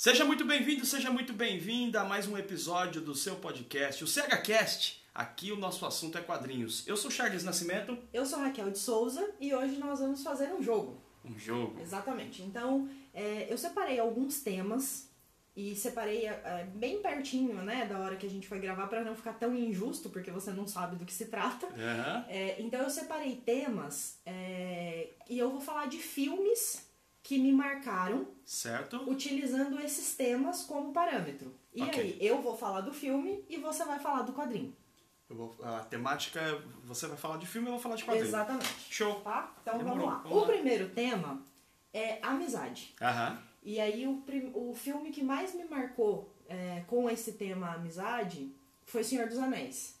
Seja muito bem-vindo, seja muito bem-vinda a mais um episódio do seu podcast, o CHCast. Aqui o nosso assunto é quadrinhos. Eu sou Charles Nascimento. Eu sou Raquel de Souza e hoje nós vamos fazer um jogo. Um jogo. Exatamente. Então, é, eu separei alguns temas e separei é, bem pertinho, né, da hora que a gente foi gravar para não ficar tão injusto, porque você não sabe do que se trata. Uhum. É, então, eu separei temas é, e eu vou falar de filmes que me marcaram Certo? utilizando esses temas como parâmetro. E Ok. aí, eu vou falar do filme e você vai falar do quadrinho. Vou- a temática, você vai falar de filme, eu vou falar de quadrinho. Exatamente. Show. Tá? Então Demorou. vamos lá. Vamos o lá. primeiro tema é amizade. Aham. E aí o, o filme que mais me marcou é, com esse tema amizade foi Senhor dos Anéis.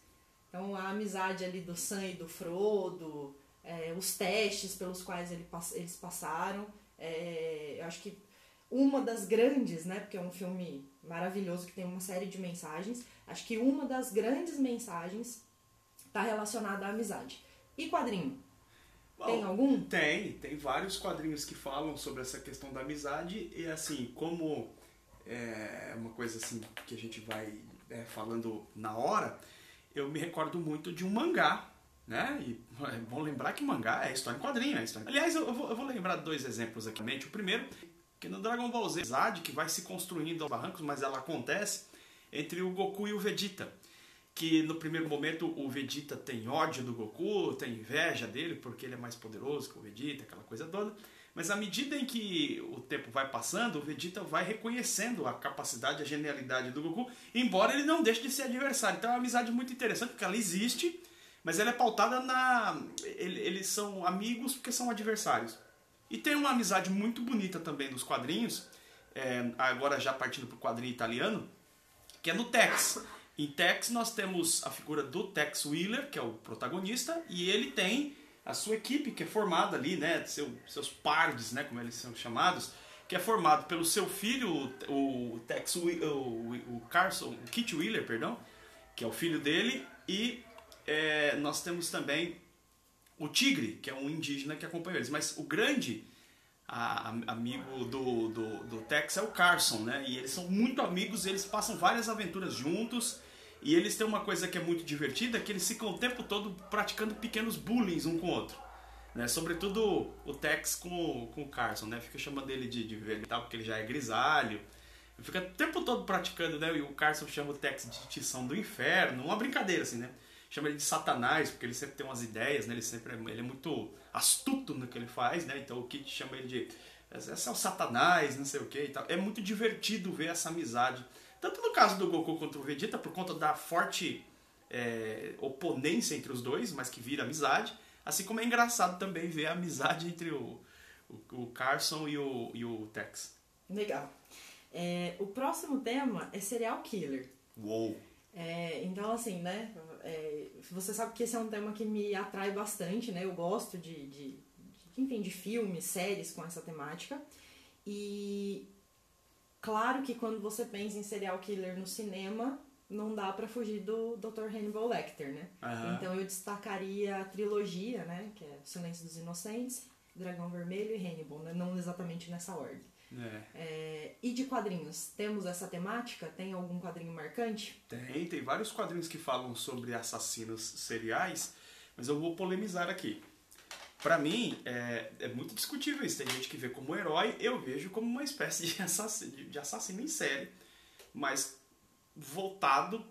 Então a amizade ali do Sam e do Frodo, é, os testes pelos quais ele eles passaram. É, eu acho que uma das grandes, né? Porque é um filme maravilhoso que tem uma série de mensagens. Acho que uma das grandes mensagens está relacionada à amizade. E quadrinho? Tem Bom, algum? Tem, tem vários quadrinhos que falam sobre essa questão da amizade e assim, como é uma coisa assim que a gente vai é, falando na hora, eu me recordo muito de um mangá, né? E é bom lembrar que mangá é história em quadrinho, é história. Aliás, eu vou, eu vou lembrar dois exemplos aqui. O primeiro, que no Dragon Ball Z, amizade que vai se construindo aos barrancos, mas ela acontece entre o Goku e o Vegeta que no primeiro momento o Vegeta tem ódio do Goku, tem inveja dele porque ele é mais poderoso que o Vegeta, aquela coisa toda. Mas à medida em que o tempo vai passando, o Vegeta vai reconhecendo a capacidade, a genialidade do Goku, embora ele não deixe de ser adversário. Então é uma amizade muito interessante porque ela existe, mas ela é pautada na. ele- Eles são amigos porque são adversários. E tem uma amizade muito bonita também nos quadrinhos, é, agora já partindo para o quadrinho italiano, que é no Tex. Em Tex nós temos a figura do Tex Wheeler, que é o protagonista, e ele tem a sua equipe que é formada ali, né, seu, seus pardes, né, como eles são chamados, que é formado pelo seu filho, o, o Tex Whe- o, o Carson, o Kit Wheeler, perdão, que é o filho dele, e é, nós temos também o Tigre, que é um indígena que acompanha eles. Mas o grande a- a- amigo do, do, do Tex é o Carson, né? E eles são muito amigos, eles passam várias aventuras juntos. E eles têm uma coisa que é muito divertida, que eles ficam o tempo todo praticando pequenos bullying um com o outro. Né? Sobretudo o Tex com, com o Carson, né? Fica chamando ele de, de velho e tal, porque ele já é grisalho. Fica o tempo todo praticando, né? E o Carson chama o Tex de tição do inferno. Uma brincadeira, assim, né? Chama ele de satanás, porque ele sempre tem umas ideias, né? Ele sempre é, ele é muito astuto no que ele faz, né? Então o Kit chama ele de... Esse é o satanás, não sei o que e tal. É muito divertido ver essa amizade. Tanto no caso do Goku contra o Vegeta, por conta da forte é, oponência entre os dois, mas que vira amizade. Assim como é engraçado também ver a amizade entre o, o, o Carson e o, e o Tex. Legal. É, o próximo tema é serial killer. Uou! É, então, assim, né? É, você sabe que esse é um tema que me atrai bastante, né? Eu gosto de, de, de, enfim, de filmes, séries com essa temática. E claro que quando você pensa em serial killer no cinema, não dá pra fugir do Dr. Hannibal Lecter, né? Aham. Então eu destacaria a trilogia, né? Que é Silêncio dos Inocentes, Dragão Vermelho e Hannibal, né? Não exatamente nessa ordem. É. É, e de quadrinhos, temos essa temática? Tem algum quadrinho marcante? Tem, tem vários quadrinhos que falam sobre assassinos seriais, mas eu vou polemizar aqui. Pra mim, é, é muito discutível isso. Tem gente que vê como herói, eu vejo como uma espécie de assassino, de assassino em série, mas voltado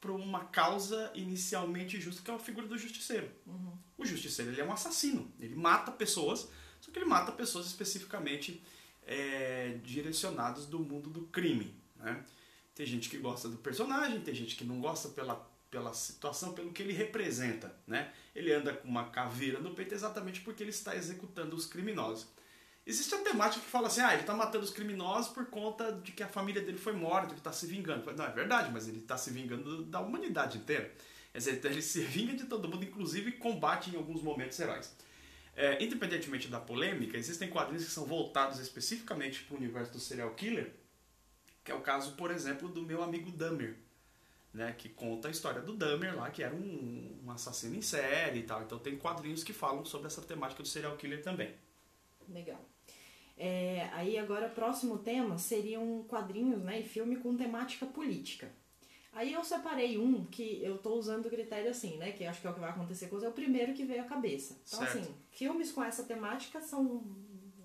para uma causa inicialmente justa, que é a figura do justiceiro. O justiceiro ele é um assassino, ele mata pessoas, só que ele mata pessoas especificamente é, direcionadas do mundo do crime. Né? Tem gente que gosta do personagem, tem gente que não gosta pela, pela situação, pelo que ele representa. Né? Ele anda com uma caveira no peito exatamente porque ele está executando os criminosos. Existe a temática que fala assim, ah, ele está matando os criminosos por conta de que a família dele foi morta, ele está se vingando. Não, é verdade, mas ele está se vingando da humanidade inteira. Quer dizer, então ele se vinga de todo mundo, inclusive combate em alguns momentos heróis. É, independentemente da polêmica, existem quadrinhos que são voltados especificamente para o universo do serial killer, que é o caso, por exemplo, do meu amigo Dahmer, né, que conta a história do Dahmer lá, que era um, um assassino em série e tal. Então tem quadrinhos que falam sobre essa temática do serial killer também. Legal. É, aí agora, próximo tema seriam quadrinhos né, e filme com temática política. Aí eu separei um que eu tô usando o critério assim, né? Que acho que é o que vai acontecer com você, é o primeiro que veio à cabeça. Então, Certo. assim, filmes com essa temática são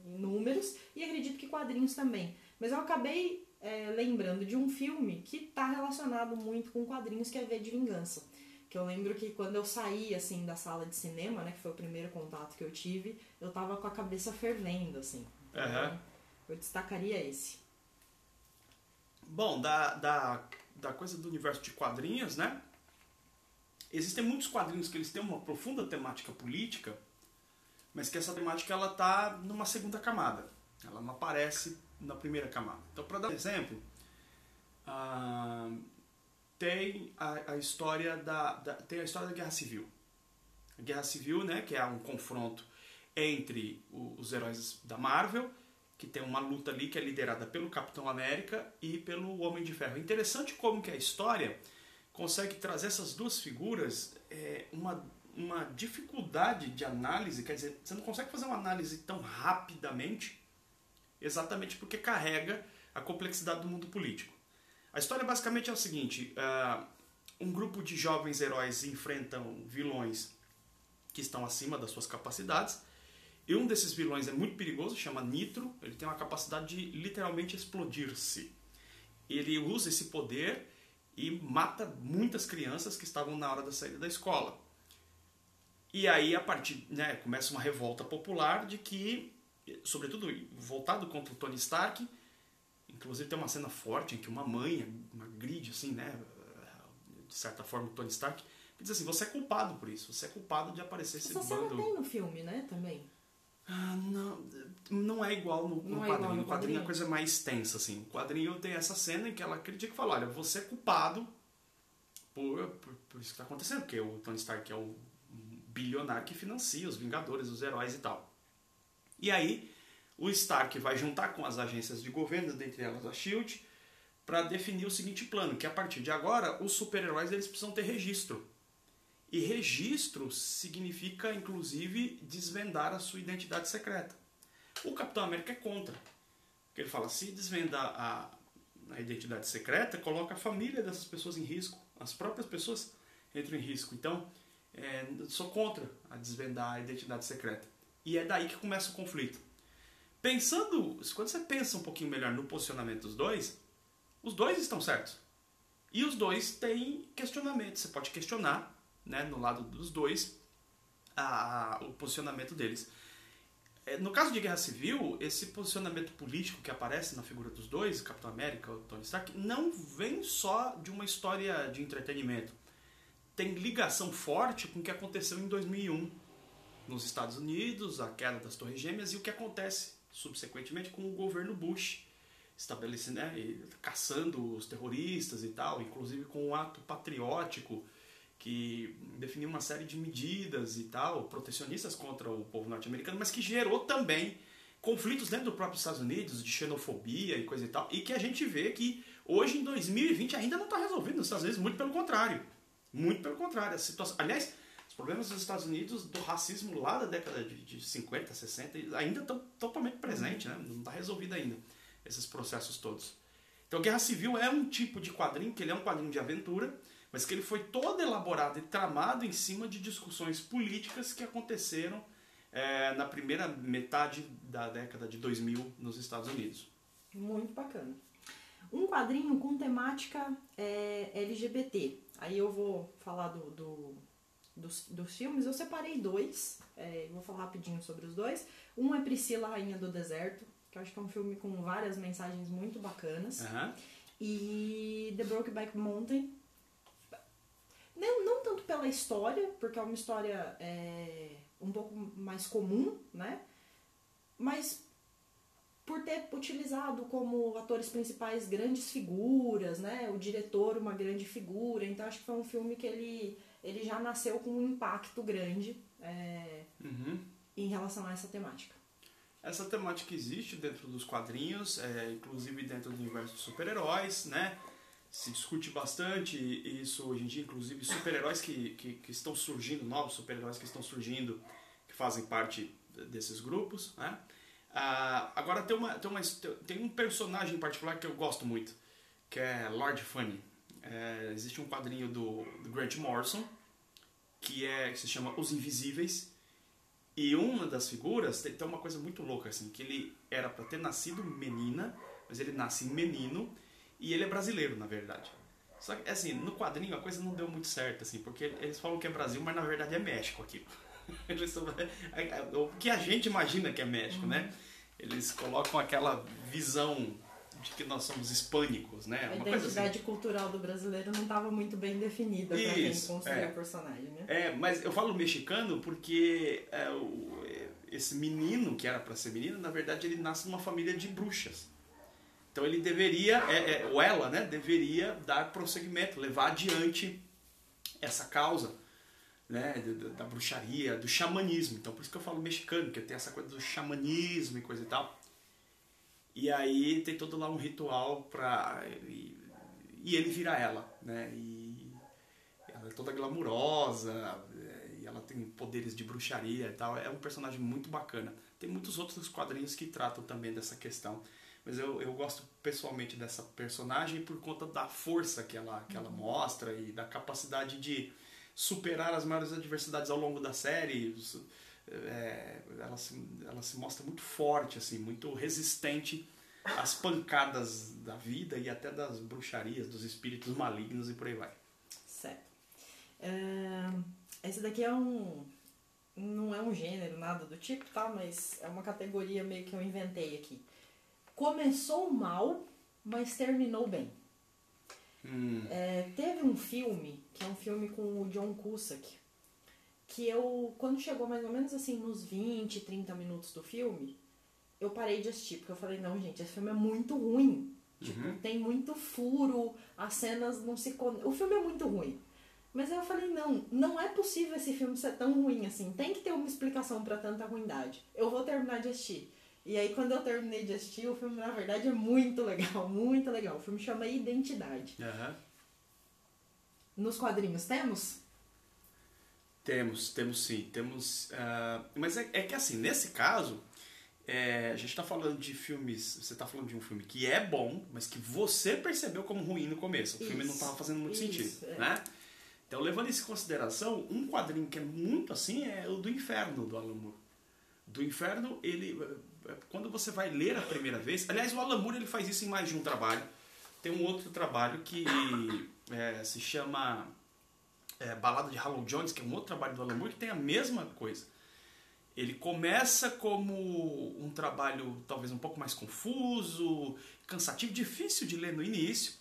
inúmeros e acredito que quadrinhos também. Mas eu acabei é, lembrando de um filme que tá relacionado muito com quadrinhos, que é V de Vingança. Que eu lembro que quando eu saí, assim, da sala de cinema, né? Que foi o primeiro contato que eu tive, eu tava com a cabeça fervendo, assim. Então. Eu destacaria esse. Bom, da, da, da coisa do universo de quadrinhos, né? Existem muitos quadrinhos que eles têm uma profunda temática política, mas que essa temática ela tá numa segunda camada. Ela não aparece na primeira camada. Então, para dar um exemplo, ah, tem a, a história da, da tem a história da Guerra Civil. A Guerra Civil, né, que é um confronto entre o- os heróis da Marvel, que tem uma luta ali que é liderada pelo Capitão América e pelo Homem de Ferro. É interessante como que a história consegue trazer essas duas figuras é, uma, uma dificuldade de análise, quer dizer, você não consegue fazer uma análise tão rapidamente, exatamente porque carrega a complexidade do mundo político. A história basicamente é o seguinte: ah, um grupo de jovens heróis enfrentam vilões que estão acima das suas capacidades. E um desses vilões é muito perigoso, chama Nitro. Ele tem uma capacidade de literalmente explodir-se. Ele usa esse poder e mata muitas crianças que estavam na hora da saída da escola. E aí, a partir, né, começa uma revolta popular de que, sobretudo voltado contra o Tony Stark, inclusive tem uma cena forte em que uma mãe agride, assim, né, de certa forma, o Tony Stark, que diz assim, você é culpado por isso, você é culpado de aparecer esse Essa cena bando... tem no filme, né, também. Ah, não, não é igual no, no é quadrinho. igual no quadrinho a quadrinho? coisa é mais tensa, assim. O quadrinho tem essa cena em que ela critica e fala, olha, você é culpado por, por, por isso que está acontecendo, porque o Tony Stark é o bilionário que financia os Vingadores, os heróis e tal. E aí, o Stark vai juntar com as agências de governo, dentre elas a SHIELD, para definir o seguinte plano, que a partir de agora, os super-heróis eles precisam ter registro. E registro significa, inclusive, desvendar a sua identidade secreta. O Capitão América é contra. Porque ele fala, se desvendar a, a identidade secreta, coloca a família dessas pessoas em risco. As próprias pessoas entram em risco. Então, é, sou contra a desvendar a identidade secreta. E é daí que começa o conflito. Pensando, quando você pensa um pouquinho melhor no posicionamento dos dois, os dois estão certos. E os dois têm questionamentos. Você pode questionar, né, no lado dos dois, a- o posicionamento deles. É, No caso de Guerra Civil, esse posicionamento político que aparece na figura dos dois, Capitão América e Tony Stark, não vem só de uma história de entretenimento. Tem ligação forte com o que aconteceu em 2001 nos Estados Unidos, a queda das Torres Gêmeas e o que acontece subsequentemente com o governo Bush, estabelecendo, né, caçando os terroristas e tal, inclusive com um ato patriótico que definiu uma série de medidas e tal, protecionistas contra o povo norte-americano, mas que gerou também conflitos dentro do próprio Estados Unidos, de xenofobia e coisa e tal, e que a gente vê que hoje em 2020 ainda não está resolvido nos Estados Unidos, muito pelo contrário. Muito pelo contrário. A situação, aliás, os problemas dos Estados Unidos do racismo lá da década de, de 50, 60 ainda estão totalmente presentes, né? não está resolvido ainda esses processos todos. Então, Guerra Civil é um tipo de quadrinho, que ele é um quadrinho de aventura, mas que ele foi todo elaborado e tramado em cima de discussões políticas que aconteceram eh, na primeira metade da década de 2000 nos Estados Unidos. Muito bacana. Um quadrinho com temática é, LGBT. Aí eu vou falar do, do- dos, dos filmes. Eu separei dois. é, vou falar rapidinho sobre os dois. Um é Priscila, Rainha do Deserto, que eu acho que é um filme com várias mensagens muito bacanas. Aham. E The Brokeback Mountain. Não, não tanto pela história, porque é uma história é, um pouco mais comum, né? Mas por ter utilizado como atores principais grandes figuras, né? O diretor uma grande figura. Então acho que foi um filme que ele, ele já nasceu com um impacto grande é, Uhum. em relação a essa temática. Essa temática existe dentro dos quadrinhos, é, inclusive dentro do universo dos super-heróis, né? Se discute bastante isso hoje em dia, inclusive super-heróis que, que, que estão surgindo, novos super-heróis que estão surgindo, que fazem parte desses grupos, né? Ah, agora tem, uma, tem, uma, tem um personagem em particular que eu gosto muito, que é Lord Funny. É, existe um quadrinho do, do Grant Morrison, que, é, que se chama Os Invisíveis, e uma das figuras tem, tem uma coisa muito louca, assim, que ele era para ter nascido menina, mas ele nasce menino, e ele é brasileiro, na verdade. Só que, assim, no quadrinho a coisa não deu muito certo, assim, porque eles falam que é Brasil, mas na verdade é México aquilo. o que a gente imagina que é México, né? Eles colocam aquela visão de que nós somos hispânicos, né? A Uma identidade coisa assim. cultural do brasileiro não estava muito bem definida para quem construía é. o personagem, né? É, mas eu falo mexicano porque é, o- esse menino que era para ser menino, na verdade ele nasce numa família de bruxas. Então ele deveria, é, é, ou ela, né, deveria dar prosseguimento, levar adiante essa causa, né, da, da bruxaria, do xamanismo. Então por isso que eu falo mexicano, porque tem essa coisa do xamanismo e coisa e tal. E aí tem todo lá um ritual pra. E, e ele vira ela, né? E ela é toda glamurosa, é, e ela tem poderes de bruxaria e tal. É um personagem muito bacana. Tem muitos outros quadrinhos que tratam também dessa questão. Mas eu, eu gosto pessoalmente dessa personagem por conta da força que ela, que ela mostra e da capacidade de superar as maiores adversidades ao longo da série. É, ela, se, ela se mostra muito forte, assim, muito resistente às pancadas da vida e até das bruxarias, dos espíritos malignos e por aí vai. Certo. É, esse daqui é um. Não é um gênero, nada do tipo, tá? Mas é uma categoria meio que eu inventei aqui. Começou mal, mas terminou bem. Hum, É, teve um filme, que é um filme com o John Cusack, que eu, quando chegou mais ou menos assim nos 20, 30 minutos do filme, eu parei de assistir, porque eu falei, não, gente, esse filme é muito ruim. Tipo, tem muito furo, as cenas não se. O filme é muito ruim. Mas aí eu falei, não, não é possível esse filme ser tão ruim assim. Tem que ter uma explicação pra tanta ruindade. Eu vou terminar de assistir. E aí, quando eu terminei de assistir, o filme, na verdade, é muito legal, muito legal. O filme chama Identidade. aham. Nos quadrinhos temos? Temos, temos sim. Temos. ah, mas é, é que assim, nesse caso, é, a gente está falando de filmes. Você está falando de um filme que é bom, mas que você percebeu como ruim no começo. O filme não Isso, estava fazendo muito isso, sentido. é. Né? Então, levando isso em consideração, um quadrinho que é muito assim é o do Inferno do Alan Moore. Do Inferno, ele. Quando você vai ler a primeira vez. Aliás, o Alan Moore ele faz isso em mais de um trabalho. Tem um outro trabalho que é, se chama é, Balada de Hollow Jones, que é um outro trabalho do Alan Moore, que tem a mesma coisa. Ele começa como um trabalho talvez um pouco mais confuso, cansativo, difícil de ler no início,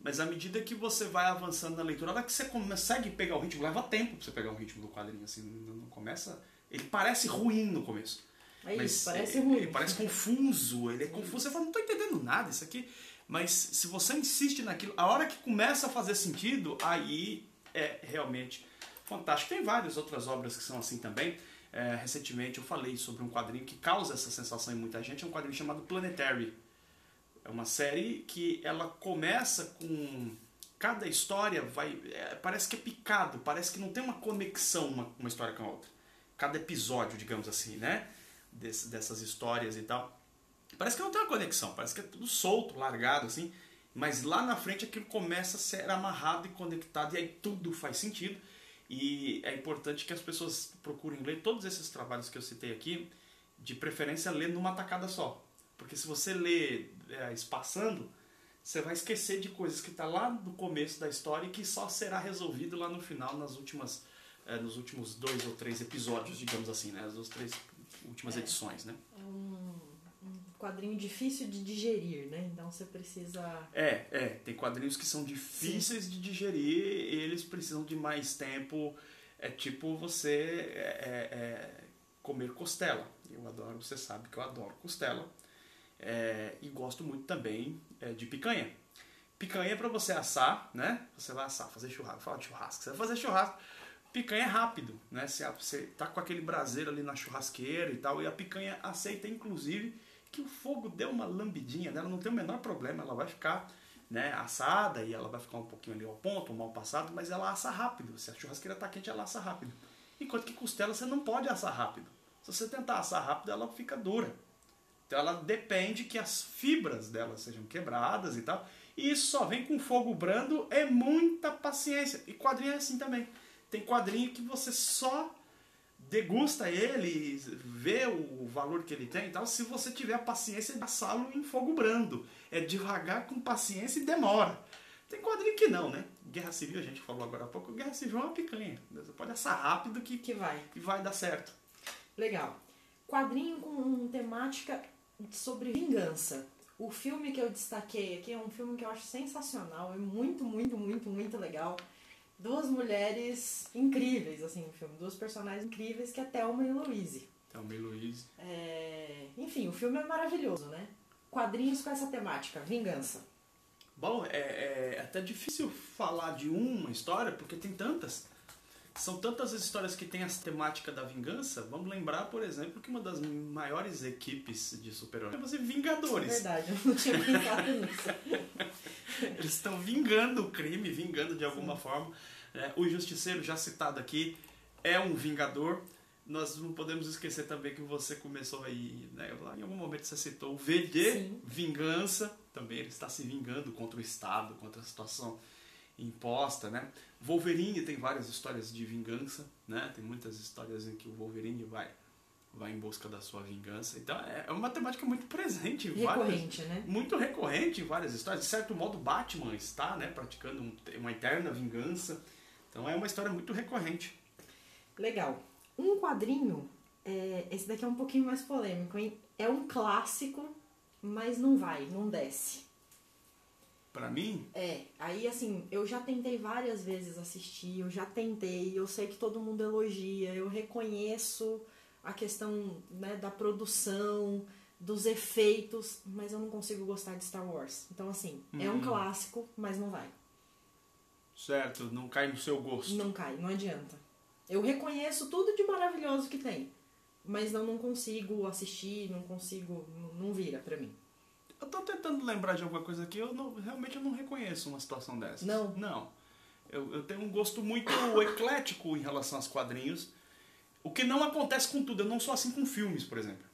mas à medida que você vai avançando na leitura, a hora que você consegue pegar o ritmo, leva tempo pra você pegar o ritmo do quadrinho, assim, não começa... Ele parece ruim no começo. É Mas isso, parece ele- ruim. Ele parece confuso, ele é confuso. Você fala, não tô entendendo nada isso aqui. Mas se você insiste naquilo, a hora que começa a fazer sentido, aí é realmente fantástico. Tem várias outras obras que são assim também. É, recentemente eu falei sobre um quadrinho que causa essa sensação em muita gente, é um quadrinho chamado Planetary. É uma série que ela começa com cada história vai é, parece que é picado, parece que não tem uma conexão uma, uma história com a outra. Cada episódio, digamos assim, né? Desse- dessas histórias e tal. Parece que não tem uma conexão, parece que é tudo solto, largado assim. Mas lá na frente aquilo começa a ser amarrado e conectado e aí tudo faz sentido. E é importante que as pessoas procurem ler todos esses trabalhos que eu citei aqui, de preferência ler numa tacada só. Porque se você lê é, espaçando, você vai esquecer de coisas que está lá no começo da história e que só será resolvido lá no final, nas últimas, é, nos últimos dois ou três episódios, digamos assim, né? Duas, três últimas É. edições, né? É um, um quadrinho difícil de digerir, né? Então você precisa. É, é, tem quadrinhos que são difíceis de digerir eles precisam de mais tempo. É tipo você é, é, é, comer costela. Eu adoro, você sabe que eu adoro costela. É, e gosto muito também de picanha. Picanha é pra você assar, né? Você vai assar, fazer churrasco. Fala de churrasco. Você vai fazer churrasco. Picanha é rápido, né? Você, tá com aquele braseiro ali na churrasqueira e tal, e a picanha aceita, inclusive, que o fogo dê uma lambidinha nela, não tem o menor problema, ela vai ficar né, assada e ela vai ficar um pouquinho ali ao ponto, mal passado, mas ela assa rápido. Se a churrasqueira tá quente, ela assa rápido. Enquanto que costela você não pode assar rápido. Se você tentar assar rápido, ela fica dura. Então ela depende que as fibras dela sejam quebradas e tal. E isso só vem com fogo brando, é muita paciência. E quadrinho é assim também. Tem quadrinho que você só degusta ele, vê o valor que ele tem e tal, se você tiver a paciência de assá-lo em fogo brando. É devagar, com paciência e demora. Tem quadrinho que não, né? Guerra Civil, a gente falou agora há pouco, Guerra Civil é uma picanha. Você pode assar rápido que, Que vai. que vai dar certo. Legal. Quadrinho com temática sobre vingança. O filme que eu destaquei aqui é um filme que eu acho sensacional, é muito, muito, muito, muito legal. Duas mulheres incríveis, assim, no filme. Duas personagens incríveis que é Thelma e Louise. Thelma e Luiz. É... Enfim, o filme é maravilhoso, né? Quadrinhos com essa temática, vingança. Bom, é, é até difícil falar de uma história, porque tem tantas. São tantas as histórias que têm essa temática da vingança. Vamos lembrar, por exemplo, que uma das maiores equipes de super-heróis é os Vingadores. Verdade, eu não tinha pensado nisso. Eles estão vingando o crime, vingando de alguma forma. É, o Justiceiro, já citado aqui, é um vingador. Nós não podemos esquecer também que você começou aí, né, lá em algum momento você citou o V de Sim. vingança. Também ele está se vingando contra o Estado, contra a situação imposta, né? Wolverine tem várias histórias de vingança, né? Tem muitas histórias em que o Wolverine vai vai em busca da sua vingança. Então é é uma temática muito presente em várias, Recorrente, né? muito recorrente em várias histórias. De certo modo, Batman está né, praticando um- uma eterna vingança. Então é uma história muito recorrente. Legal. Um quadrinho, é, esse daqui é um pouquinho mais polêmico, hein? É um clássico, mas não vai, não desce. Para mim, É, aí assim, eu já tentei várias vezes assistir, eu já tentei, eu sei que todo mundo elogia, eu reconheço a questão né, da produção, dos efeitos, mas eu não consigo gostar de Star Wars. Então, assim, é um Hum. clássico, mas não vai. certo, não cai no seu gosto. Não cai, não adianta. Eu reconheço tudo de maravilhoso que tem, mas eu não consigo assistir, não consigo, não- não vira pra mim. Eu tô tentando lembrar de alguma coisa aqui, eu não, realmente eu não reconheço uma situação dessas. Não? Não. Eu, eu tenho um gosto muito eclético em relação aos quadrinhos. O que não acontece com tudo. Eu não sou assim com filmes, por exemplo.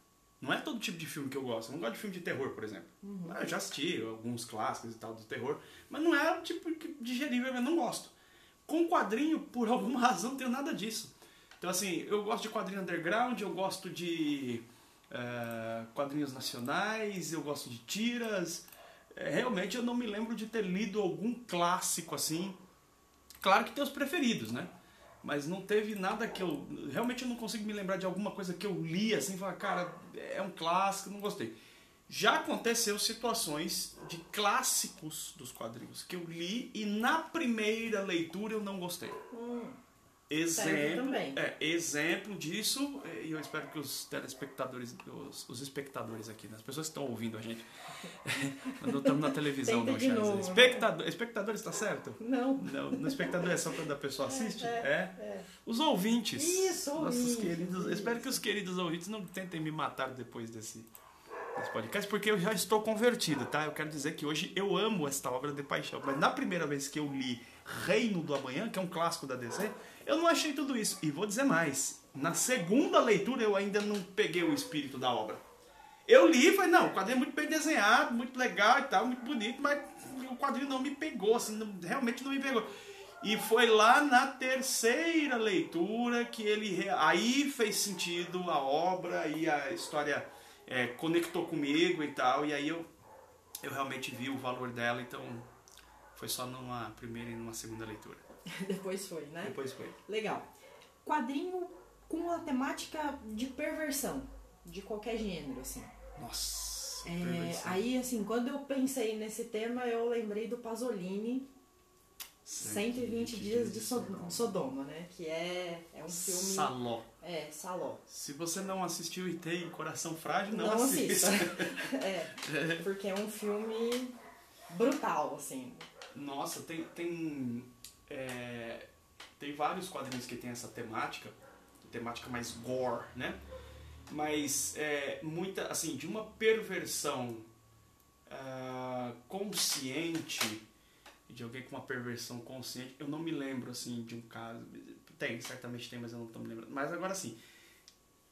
Não é todo tipo de filme que eu gosto. Eu não gosto de filme de terror, por exemplo. Ah, Eu já assisti alguns clássicos e tal do terror, mas não é o tipo que digerível, eu não gosto. Com quadrinho, por alguma razão, não tenho nada disso. Então, assim, eu gosto de quadrinho underground, eu gosto de eh, quadrinhos nacionais, eu gosto de tiras. Eh, realmente eu não me lembro de ter lido algum clássico assim. Claro que tem os preferidos, né? Mas não teve nada que eu. Realmente eu não consigo me lembrar de alguma coisa que eu li assim falar, cara, é um clássico, não gostei. Já aconteceu situações de clássicos dos quadrinhos que eu li e na primeira leitura eu não gostei. Serve Exemplo, é, exemplo disso, e eu espero que os telespectadores, os, os espectadores aqui, né, as pessoas que estão ouvindo a gente, não estamos na televisão, não, Charles. Espectador, espectadores, tá certo? Não. Não, no espectador é só quando a pessoa assiste? é, É. Os ouvintes. Isso, Nossos ouvintes, queridos. Espero que os queridos ouvintes não tentem me matar depois desse, desse podcast, porque eu já estou convertido, tá? Eu quero dizer que hoje eu amo esta obra de paixão. Mas na primeira vez que eu li Reino do Amanhã, que é um clássico da DC, eu não achei tudo isso. E vou dizer mais. Na segunda leitura eu ainda não peguei o espírito da obra. Eu li e falei, não, o quadrinho é muito bem desenhado, muito legal e tal, muito bonito, mas o quadrinho não me pegou, assim, não- realmente não me pegou. E foi lá na terceira leitura que ele aí fez sentido a obra e a história é, conectou comigo e tal, e aí eu, eu realmente vi o valor dela, então foi só numa primeira e numa segunda leitura. Depois foi, né? Depois foi. Legal. Quadrinho com a temática de perversão, de qualquer gênero, assim. Nossa, É, aí, assim, quando eu pensei nesse tema, eu lembrei do Pasolini, 120 Dias de So- Sodoma, né? Que é, é um filme... Saló. É, Saló. Se você não assistiu e tem coração frágil, não, Não assista. assista. é, porque é um filme brutal, assim. Nossa, tem tem é, tem vários quadrinhos que tem essa temática, temática mais gore, né? Mas é, muita assim de uma perversão ah, consciente de alguém com uma perversão consciente. Eu não me lembro assim de um caso. Tem, certamente tem, mas eu não estou me lembrando. Mas agora sim,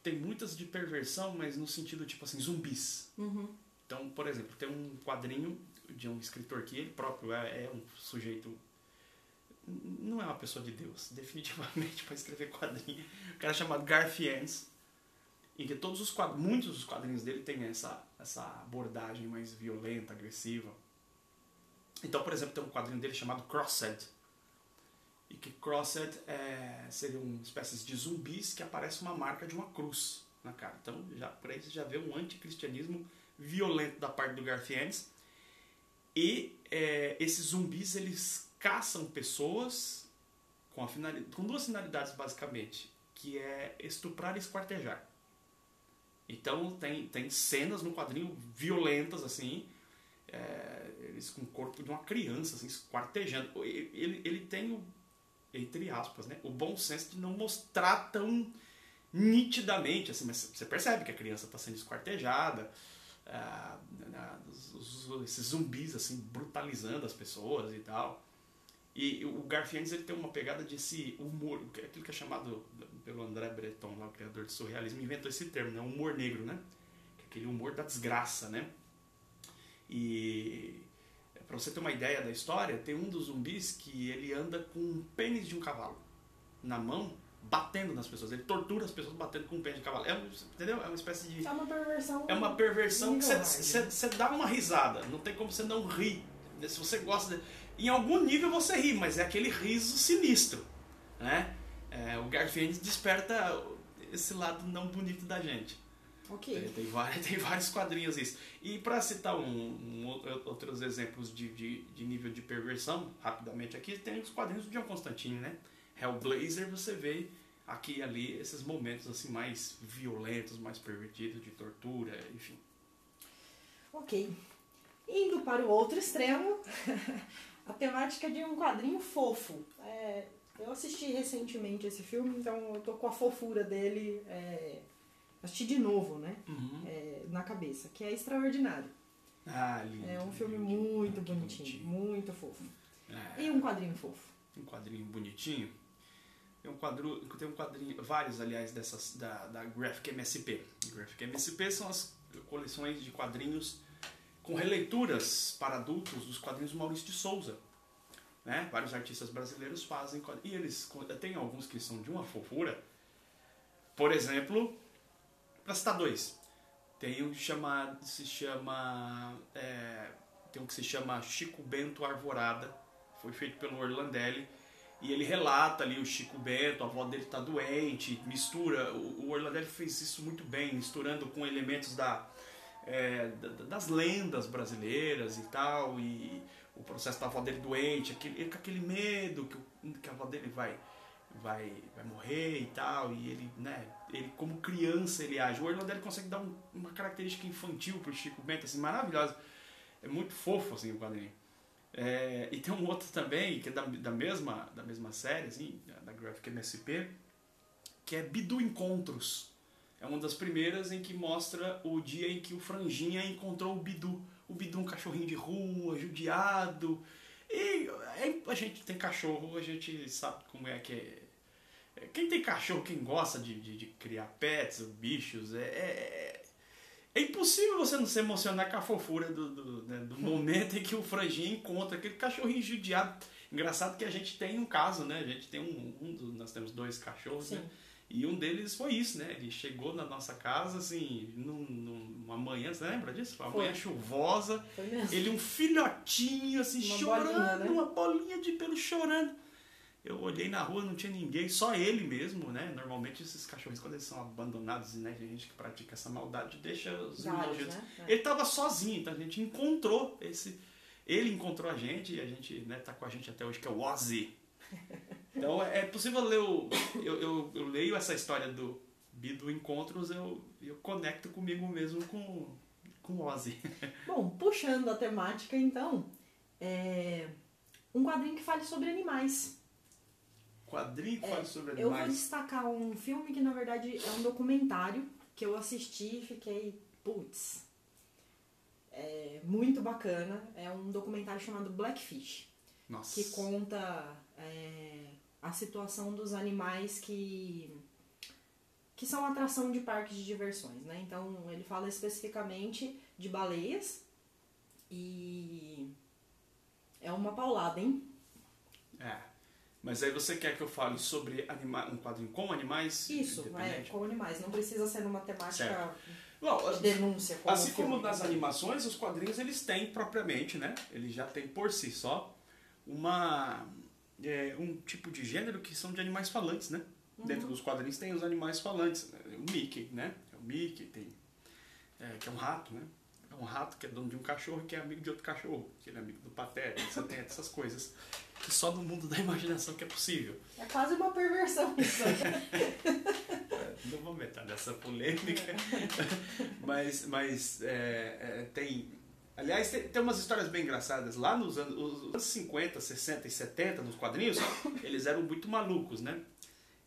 tem muitas de perversão, mas no sentido tipo assim, zumbis. Uhum. Então, por exemplo, tem um quadrinho de um escritor que ele próprio é, é um sujeito. Não é uma pessoa de Deus, definitivamente, para escrever quadrinho. Um cara chamado Garfiennes, em que todos os quadrinhos, muitos dos quadrinhos dele têm essa, essa abordagem mais violenta, agressiva. Então, por exemplo, tem um quadrinho dele chamado Crossed. E que Crossed é, seria uma espécie de zumbis que aparece uma marca de uma cruz na cara. Então, já, por aí você já vê um anticristianismo violento da parte do Garfiennes. E é, esses zumbis, eles caçam pessoas com, com duas finalidades, basicamente. Que é estuprar e esquartejar. Então, tem, tem cenas no quadrinho violentas, assim, é, eles com o corpo de uma criança, assim, esquartejando. Ele, ele tem o, entre aspas, né, o bom senso de não mostrar tão nitidamente, assim, mas você percebe que a criança está sendo esquartejada, ah, esses zumbis, assim, brutalizando as pessoas e tal. E o Garfiennes ele tem uma pegada desse humor, aquilo que é chamado pelo André Breton, lá, o criador de surrealismo, inventou esse termo, né? humor negro, né? Que é aquele humor da desgraça, né? E para você ter uma ideia da história, tem um dos zumbis que ele anda com um pênis de um cavalo na mão, batendo nas pessoas. Ele tortura as pessoas batendo com um pênis de cavalo. É, entendeu? É uma espécie de. É uma perversão. É uma perversão que você dá uma risada. Não tem como você não rir. Se você gosta de... Em algum nível você ri, mas é aquele riso sinistro. Né? É, o Garfield desperta esse lado não bonito da gente. Ok. É, tem, vários, tem vários quadrinhos isso. E para citar um, um, outros exemplos de, de, de, nível de perversão, rapidamente aqui, tem os quadrinhos do John Constantine, né? Hellblazer, você vê aqui e ali esses momentos assim mais violentos, mais pervertidos, de tortura, enfim. Ok. Indo para o outro extremo, a temática de um quadrinho fofo. É, eu assisti recentemente esse filme, então eu tô com a fofura dele. É, assisti de novo, né? Uhum. É, na cabeça, que é extraordinário. Ah, lindo. É um filme lindo, muito bonitinho, bonitinho, muito fofo. É. E um quadrinho fofo. Um quadrinho bonitinho. Tem um quadro, tem um quadrinho, vários aliás dessas da, da Graphic MSP. Graphic MSP são as coleções de quadrinhos com releituras para adultos dos quadrinhos do Maurício de Souza. Né? Vários artistas brasileiros fazem e eles tem alguns que são de uma fofura. Por exemplo, para citar dois, tem um que se chama é, tem um que se chama Chico Bento Arvorada, foi feito pelo Orlandelli e ele relata ali o Chico Bento, a avó dele está doente, mistura. O, o Orlandelli fez isso muito bem, misturando com elementos da, é, das lendas brasileiras e tal, e o processo da avó dele doente, aquele, ele com aquele medo que, que a avó dele vai, vai, vai morrer e tal, e ele, né, ele como criança ele age. O Orlandelli consegue dar um, uma característica infantil pro Chico Bento, assim, maravilhosa. É muito fofo, assim, o quadrinho. É, e tem um outro também, que é da, da, mesma, da mesma série, assim, da Graphic MSP, que é Bidu Encontros. É uma das primeiras em que mostra o dia em que o Franjinha encontrou o Bidu. O Bidu, um cachorrinho de rua, judiado. E a gente tem cachorro, a gente sabe como é que é. é quem tem cachorro, quem gosta de, de, de criar pets, bichos, é, é é impossível você não se emocionar com a fofura do, do, né, do momento em que o franjinha encontra aquele cachorrinho judiado. Engraçado que a gente tem um caso, né? A gente tem um, um nós temos dois cachorros, né? E um deles foi isso, né? Ele chegou na nossa casa, assim, num, numa manhã, você lembra disso? Uma manhã chuvosa. Ele um filhotinho, assim, uma chorando, bolinha, né? uma bolinha de pelo chorando. Eu olhei na rua, não tinha ninguém, só ele mesmo, né? Normalmente esses cachorros, quando eles são abandonados, né? Tem gente que pratica essa maldade, deixa os Vários, né? É. Ele tava sozinho, então a gente encontrou esse... Ele encontrou a gente e a gente né, tá com a gente até hoje, que é o Ozzy. Então é possível ler o... Eu, eu, eu leio essa história do Bido Encontros, eu, eu conecto comigo mesmo com, com Ozzy. Bom, puxando a temática então, é... um quadrinho que fale sobre animais quadrinho que é, fala sobre animais. Eu vou destacar um filme que na verdade é um documentário que eu assisti e fiquei, putz, é muito bacana. É um documentário chamado Blackfish. Nossa. Que conta é, a situação dos animais que que são atração de parques de diversões, né? Então ele fala especificamente de baleias e é uma paulada, hein? É. Mas aí você quer que eu fale sobre anima um quadrinho com animais? Isso, é, com animais. Não precisa ser numa temática Certo. De denúncia. Como assim como nas animações, os quadrinhos eles têm propriamente, né? Eles já têm por si só uma é, um tipo de gênero que são de animais falantes, né? Uhum. Dentro dos quadrinhos tem os animais falantes. né? O Mickey, né? É o Mickey, tem é, que é um rato, né? É um rato que é dono de um cachorro e que é amigo de outro cachorro, que ele é amigo do Pateta, tem essas coisas que só no mundo da imaginação que é possível. É quase uma perversão isso. É, Não vou entrar nessa polêmica, mas, mas é, é, tem. Aliás, tem, tem umas histórias bem engraçadas. Lá nos anos, os anos 50, 60 e 70, nos quadrinhos, eles eram muito malucos, né?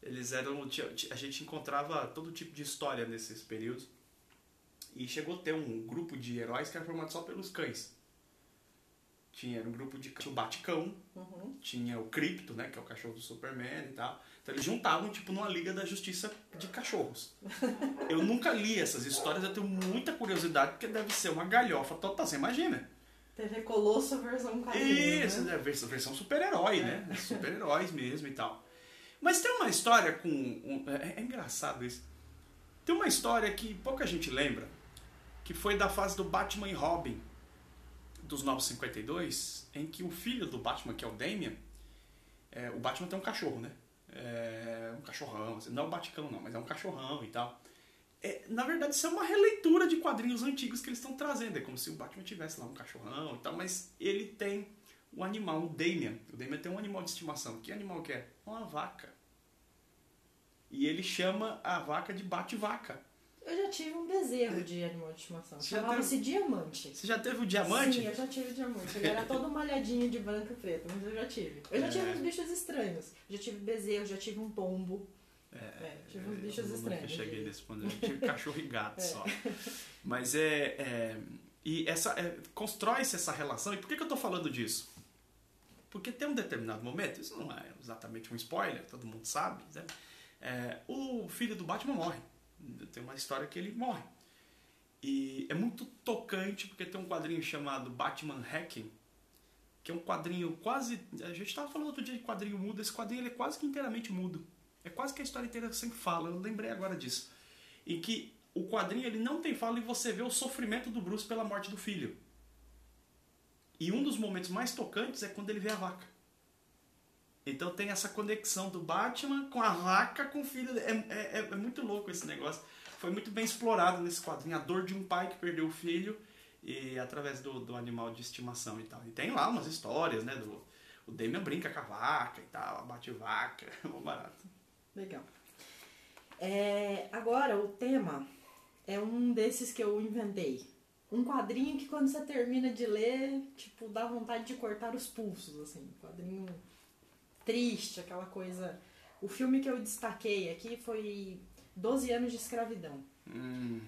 Eles eram. A gente encontrava todo tipo de história nesses períodos. E chegou a ter um grupo de heróis que era formado só pelos cães. Tinha um grupo de. Tinha o Baticão, Uhum. tinha o Krypto, né, que é o cachorro do Superman e tal. Então eles juntavam tipo numa liga da justiça de cachorros. Eu nunca li essas histórias, eu tenho muita curiosidade porque deve ser uma galhofa total, você imagina? TV Colosso versão quadrinho, Isso, né? é a versão, versão super-herói, né? Super-heróis mesmo e tal. Mas tem uma história com. um- é, é engraçado isso. Tem uma história que pouca gente lembra, que foi da fase do Batman e Robin, dos 952, em que o filho do Batman, que é o Damian, é, o Batman tem um cachorro, né? É, um cachorrão, assim, não é o Baticão não, mas é um cachorrão e tal. É, na verdade, isso é uma releitura de quadrinhos antigos que eles estão trazendo. É como se o Batman tivesse lá um cachorrão e tal, mas ele tem um animal, um Damian. O Damian tem um animal de estimação. Que animal que é? Uma vaca. E ele chama a vaca de bate-vaca. Eu já tive um bezerro de animal de estimação. Chamava-se Diamante. Você já teve o diamante? Sim, eu já tive diamante. Ele era todo malhadinho de branco e preto, mas eu já tive. Eu já É. tive uns bichos estranhos. Já tive bezerro, já tive um pombo. É, tive uns bichos eu estranhos. Nunca cheguei nesse ponto. Eu tive cachorro e gato É. só. Mas é. é- e essa é, constrói-se essa relação. E por que, que eu tô falando disso? Porque tem um determinado momento, isso não é exatamente um spoiler, todo mundo sabe, né? É, o filho do Batman morre. Tem uma história que ele morre. E é muito tocante porque tem um quadrinho chamado Batman Hacking, que é um quadrinho quase. A gente estava falando outro dia de quadrinho mudo, esse quadrinho ele é quase que inteiramente mudo. É quase que a história inteira sempre fala, eu lembrei agora disso. E que o quadrinho ele não tem fala e você vê o sofrimento do Bruce pela morte do filho. E um dos momentos mais tocantes é quando ele vê a vaca. Então tem essa conexão do Batman com a vaca com o filho. É, é, é muito louco esse negócio. Foi muito bem explorado nesse quadrinho. A dor de um pai que perdeu o filho e através do, do animal de estimação e tal. E tem lá umas histórias, né? Do, o Damian brinca com a vaca e tal, bate vaca, é mó barato. Legal. É, agora, o tema é um desses que eu inventei. Um quadrinho que quando você termina de ler, tipo, dá vontade de cortar os pulsos, assim. Um quadrinho triste, aquela coisa... O filme que eu destaquei aqui foi 12 anos de escravidão. Hum,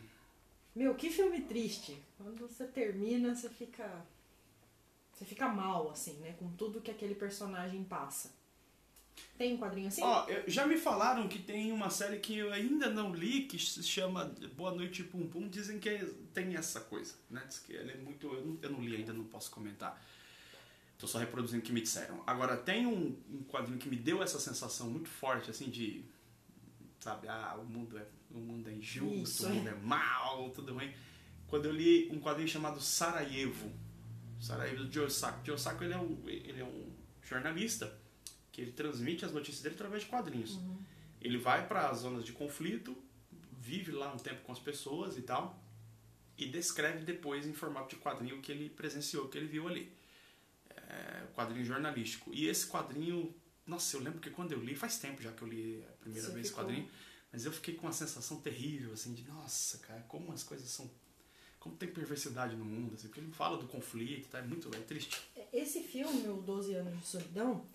Meu, que filme triste. Quando você termina, você fica. Você fica mal, assim, né? Com tudo que aquele personagem passa. Tem um quadrinho assim? Ó, eu- já me falaram que tem uma série que eu ainda não li, que se chama Boa Noite Pum Pum. Dizem que é- tem essa coisa, né? Diz que ela é muito. Eu não, eu não li ainda, não posso comentar. Tô só reproduzindo o que me disseram. Agora, tem um, um quadrinho que me deu essa sensação muito forte, assim, de. Sabe, ah, o mundo é, o mundo é injusto, Isso, o mundo é mal, tudo ruim. Quando eu li um quadrinho chamado Sarajevo. Sarajevo do Joe Sacco. Joe Sacco, ele é um, ele é um jornalista que ele transmite as notícias dele através de quadrinhos. Ele vai para as zonas de conflito, vive lá um tempo com as pessoas e tal, e descreve depois em formato de quadrinho o que ele presenciou, o que ele viu ali. É, quadrinho jornalístico. E esse quadrinho, nossa, eu lembro que quando eu li, faz tempo já que eu li a primeira Você vez esse quadrinho, mas eu fiquei com uma sensação terrível, assim, de nossa, cara, como as coisas são. Como tem perversidade no mundo, assim, porque ele fala do conflito, tá? É muito é triste. Esse filme, o 12 Anos de Solidão,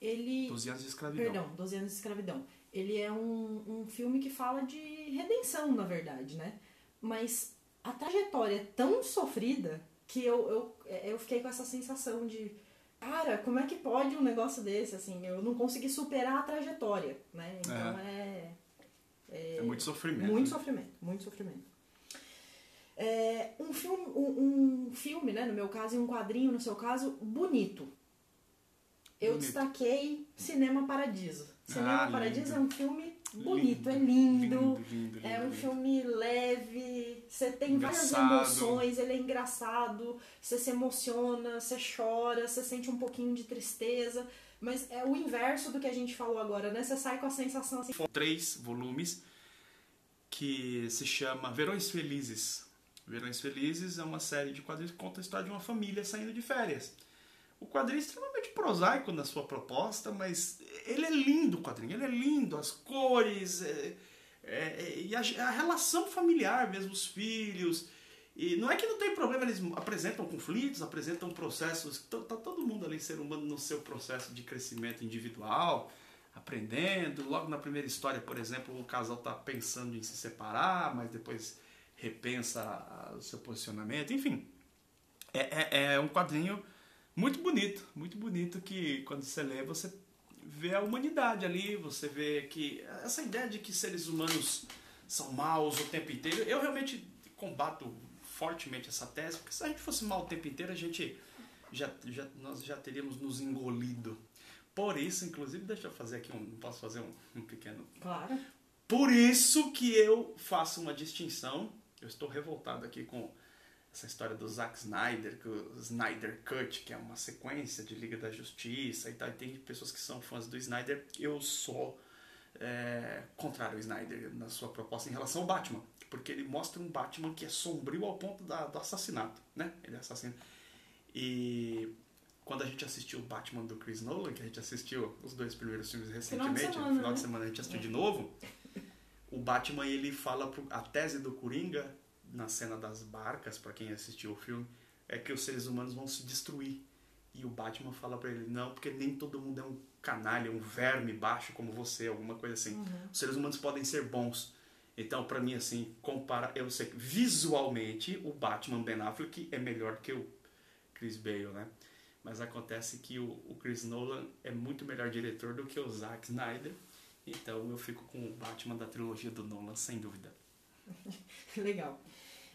ele. 12 anos de escravidão. Perdão, 12 Anos de Escravidão. Ele é um, um filme que fala de redenção, na verdade, né? Mas a trajetória é tão sofrida que eu, eu, eu fiquei com essa sensação de. Cara, como é que pode um negócio desse? Assim, eu não consegui superar a trajetória, né? Então é. É, é muito sofrimento. Muito né? sofrimento, muito sofrimento. É, um, filme, um, um, filme, né, no meu caso, e um quadrinho, no seu caso, bonito. Eu bonito. destaquei Cinema Paradiso. Cinema ah, Paradiso lindo. é um filme bonito, lindo, é lindo, lindo, é um filme leve, você tem engraçado. várias emoções, ele é engraçado, você se emociona, você chora, você sente um pouquinho de tristeza, mas é o inverso do que a gente falou agora, né? Você sai com a sensação assim. Três volumes que se chama Verões Felizes. Verões Felizes é uma série de quadrinhos que conta a história de uma família saindo de férias. O quadrinho é extremamente prosaico na sua proposta, mas ele é lindo o quadrinho, ele é lindo, as cores, é, é, é, e a, a, relação familiar mesmo, os filhos. E não é que não tem problema, eles apresentam conflitos, apresentam processos, tá, tá todo mundo ali, ser humano, no seu processo de crescimento individual, aprendendo. Logo na primeira história, por exemplo, o casal está pensando em se separar, mas depois repensa o seu posicionamento, enfim. É, é, é um quadrinho muito bonito, muito bonito que quando você lê você vê a humanidade ali, você vê que essa ideia de que seres humanos são maus o tempo inteiro, eu realmente combato fortemente essa tese, porque se a gente fosse mal o tempo inteiro, a gente já, já nós já teríamos nos engolido. Por isso, inclusive, deixa eu fazer aqui um, posso fazer um, um pequeno. Claro. Por isso que eu faço uma distinção. Eu estou revoltado aqui com essa história do Zack Snyder, que o Snyder Cut, que é uma sequência de Liga da Justiça e tal. E tem pessoas que são fãs do Snyder. Eu sou é, contrário ao Snyder na sua proposta em relação ao Batman, porque ele mostra um Batman que é sombrio ao ponto da, do assassinato, né? Ele é assassino. E quando a gente assistiu o Batman do Chris Nolan, que a gente assistiu os dois primeiros filmes recentemente, no final de né? semana a gente assistiu é. de novo, o Batman ele fala pro, a tese do Coringa na cena das barcas, para quem assistiu o filme, é que os seres humanos vão se destruir. E o Batman fala para ele: não, porque nem todo mundo é um canalha, um verme baixo como você, alguma coisa assim. Uhum. Os seres humanos podem ser bons. Então, para mim, assim, compara. Eu sei que visualmente o Batman Ben Affleck é melhor que o Chris Bale, né? Mas acontece que o, o Chris Nolan é muito melhor diretor do que o Zack Snyder. Então eu fico com o Batman da trilogia do Nolan, sem dúvida. Legal.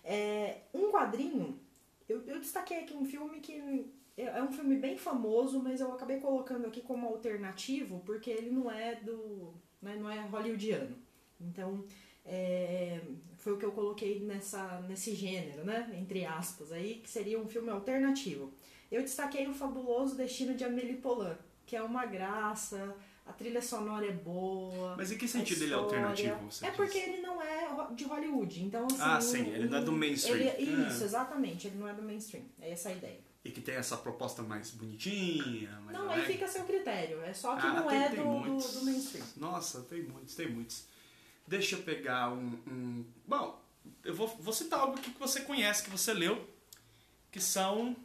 É, um quadrinho, eu, eu destaquei aqui um filme que é um filme bem famoso, mas eu acabei colocando aqui como alternativo porque ele não é do. Né, não é hollywoodiano. Então, é, foi o que eu coloquei nessa, nesse gênero, né? Entre aspas, aí, que seria um filme alternativo. Eu destaquei o fabuloso Destino de Amélie Poulain, que é uma graça, a trilha sonora é boa. Mas em que sentido ele é alternativo? é diz? porque ele não é de Hollywood. Então, assim, ah, sim, ele não é do mainstream. Ele, é. isso, exatamente, ele não é do mainstream. É essa a ideia. E que tem essa proposta mais bonitinha. Mais não, aí fica a seu critério. É só que ah, não tem, é tem do, do, do, mainstream. Nossa, tem muitos, tem muitos. Deixa eu pegar um. um... Bom, eu vou, vou citar algo que você conhece, que você leu, que são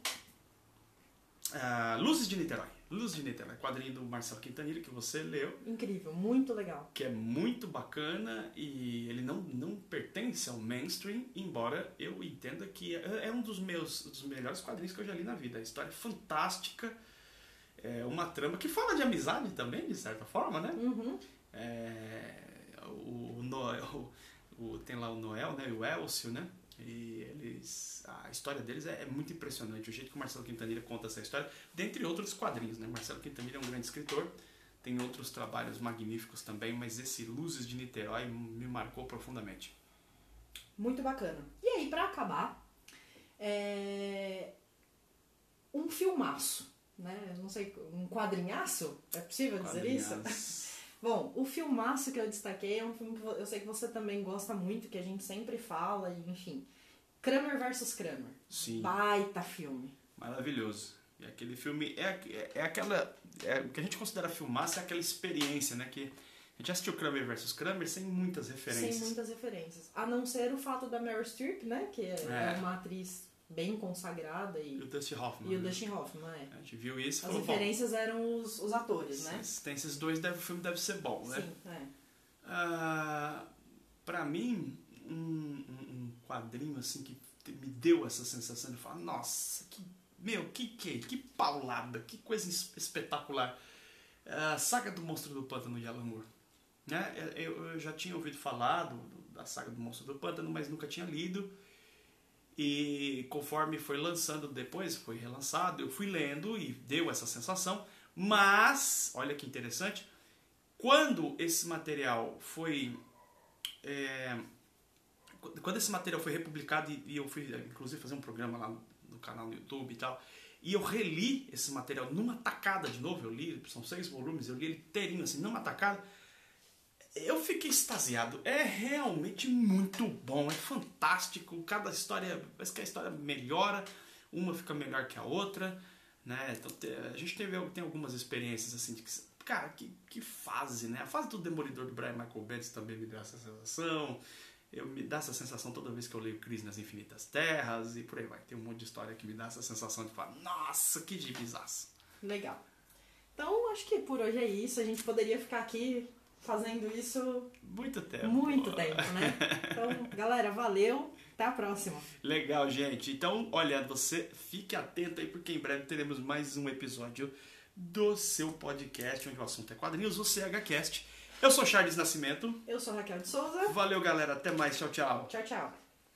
uh, Luzes de Niterói. Luz de Niterói, quadrinho do Marcelo Quintanilha que você leu. Incrível, muito legal. Que é muito bacana e ele não, não pertence ao mainstream, embora eu entenda que é, é um dos meus dos melhores quadrinhos que eu já li na vida. A história é fantástica, é uma trama que fala de amizade também, de certa forma, né? Uhum. É, o, Noel, o, tem lá o Noel, né? O Elcio, né? E eles, a história deles é, é, muito impressionante. O jeito que o Marcelo Quintanilha conta essa história, dentre outros quadrinhos, né? Marcelo Quintanilha é um grande escritor, tem outros trabalhos magníficos também, mas esse Luzes de Niterói me marcou profundamente. Muito bacana. E aí, para acabar, é... um filmaço, né? não sei, um quadrinhaço? É possível dizer isso? Bom, o filmaço que eu destaquei é um filme que eu sei que você também gosta muito, que a gente sempre fala, enfim. Kramer versus Kramer. Sim. Baita filme. Maravilhoso. E aquele filme é, é, é aquela. É, o que a gente considera filmaço é aquela experiência, né? Que a gente assistiu Kramer versus Kramer sem muitas referências. Sem muitas referências. A não ser o fato da Meryl Streep, né? Que é, é. uma atriz bem consagrada e, e o Dustin Hoffman. E o né? Dustin Hoffman, é. A gente viu isso e As referências eram os, os atores, né? Tem esses dois, deve, o filme deve ser bom, né? Sim, é. Uh, pra mim, um, um, quadrinho assim que me deu essa sensação de falar, nossa, que meu, que que, que paulada, que coisa espetacular. A uh, saga do Monstro do Pântano de Alan Moore. Né? Eu, eu já tinha ouvido falar do, da saga do Monstro do Pântano, mas nunca tinha lido. E conforme foi lançando depois, foi relançado, eu fui lendo e deu essa sensação. Mas, olha que interessante, quando esse material foi. É, quando esse material foi republicado e, e, eu fui, inclusive, fazer um programa lá no, canal no YouTube e tal, e eu reli esse material numa tacada de novo, eu li, são seis volumes, eu li ele inteirinho, assim, numa tacada eu fiquei extasiado. É realmente muito bom, é fantástico. Cada história, parece que a história melhora, uma fica melhor que a outra, né? Então, a gente teve tem algumas experiências assim de que, cara, que, que fase, né? A fase do Demolidor do Brian Michael Bendis também me deu essa sensação. Eu me dá essa sensação toda vez que eu leio Crise nas Infinitas Terras e por aí vai. Tem um monte de história que me dá essa sensação de falar, nossa, que gibizaço. Legal. Então, acho que por hoje é isso. A gente poderia ficar aqui fazendo isso muito tempo. Muito tempo, né? Então, galera, valeu. Até a próxima. Legal, gente. Então, olha, você fique atento aí, porque em breve teremos mais um episódio do seu podcast, onde o assunto é quadrinhos, o CHCast. Eu sou Charles Nascimento. Eu sou Raquel de Souza. Valeu, galera. Até mais. Tchau, tchau. Tchau, tchau.